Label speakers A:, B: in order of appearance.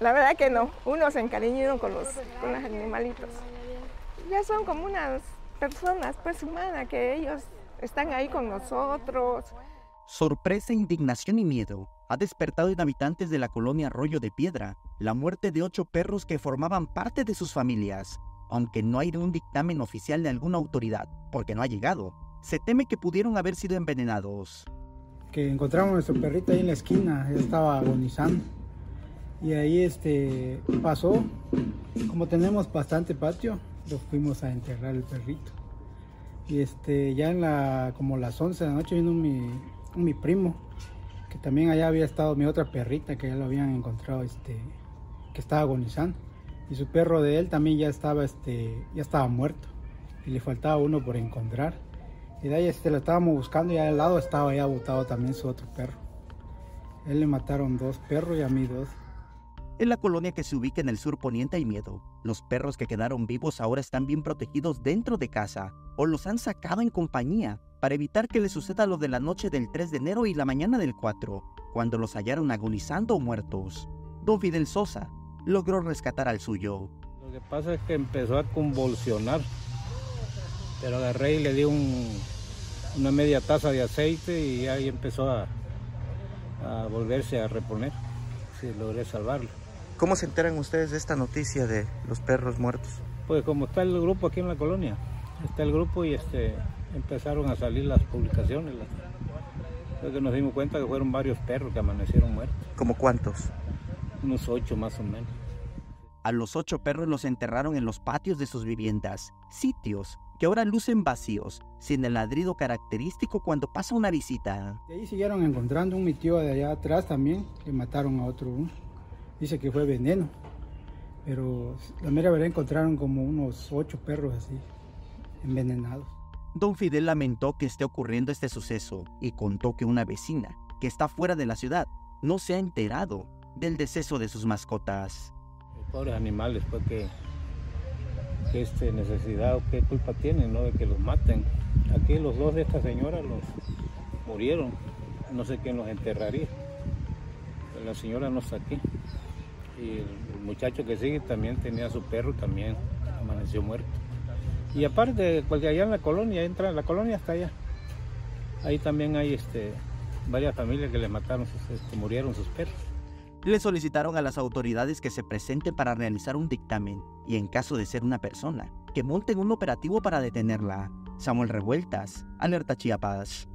A: La verdad que no, uno se encariñó con los, con los animalitos. Ya son como unas personas, pues humanas, que ellos están ahí con nosotros.
B: Sorpresa, indignación y miedo ha despertado en habitantes de la colonia Arroyo de Piedra la muerte de ocho perros que formaban parte de sus familias. Aunque no hay un dictamen oficial de alguna autoridad, porque no ha llegado, se teme que pudieron haber sido envenenados.
C: Que encontramos a nuestro perrito ahí en la esquina, ya estaba agonizando. Y ahí este pasó, como tenemos bastante patio, lo fuimos a enterrar el perrito. Y este ya en la como las 11 de la noche vino mi, mi primo, que también allá había estado mi otra perrita que ya lo habían encontrado este que estaba agonizando. Y su perro de él también ya estaba este ya estaba muerto. Y le faltaba uno por encontrar. Y de ahí este lo estábamos buscando y al lado estaba ya botado también su otro perro. Él le mataron dos perros y a mí dos
B: en la colonia que se ubica en el sur poniente hay miedo. Los perros que quedaron vivos ahora están bien protegidos dentro de casa o los han sacado en compañía para evitar que les suceda lo de la noche del 3 de enero y la mañana del 4, cuando los hallaron agonizando o muertos. Don Fidel Sosa logró rescatar al suyo.
D: Lo que pasa es que empezó a convulsionar, pero agarré y le di una media taza de aceite y ahí empezó a, a volverse a reponer. Sí, logré salvarlo.
B: ¿Cómo se enteran ustedes de esta noticia de los perros muertos?
D: Pues como está el grupo aquí en la colonia, está el grupo y este empezaron a salir las publicaciones. Las, que nos dimos cuenta que fueron varios perros que amanecieron muertos.
B: ¿Como cuántos?
D: Unos ocho más o menos.
B: A los ocho perros los enterraron en los patios de sus viviendas, sitios que ahora lucen vacíos, sin el ladrido característico cuando pasa una visita.
C: De ahí siguieron encontrando un mi tío de allá atrás también, que mataron a otro dice que fue veneno. Pero la mera verdad encontraron como unos ocho perros así, envenenados.
B: Don Fidel lamentó que esté ocurriendo este suceso y contó que una vecina, que está fuera de la ciudad, no se ha enterado del deceso de sus mascotas.
D: Pobres animales, pues que, que este necesidad o qué culpa tienen, ¿no? De que los maten. Aquí los dos de esta señora los murieron. No sé quién los enterraría. La señora no está aquí y el muchacho que sigue también tenía su perro, también amaneció muerto. Y aparte, porque allá en la colonia, entra, la colonia está allá. Ahí también hay este, varias familias que le mataron, este, murieron sus perros.
B: Le solicitaron a las autoridades que se presenten para realizar un dictamen y en caso de ser una persona, que monten un operativo para detenerla. Samuel Revueltas, Alerta Chiapas.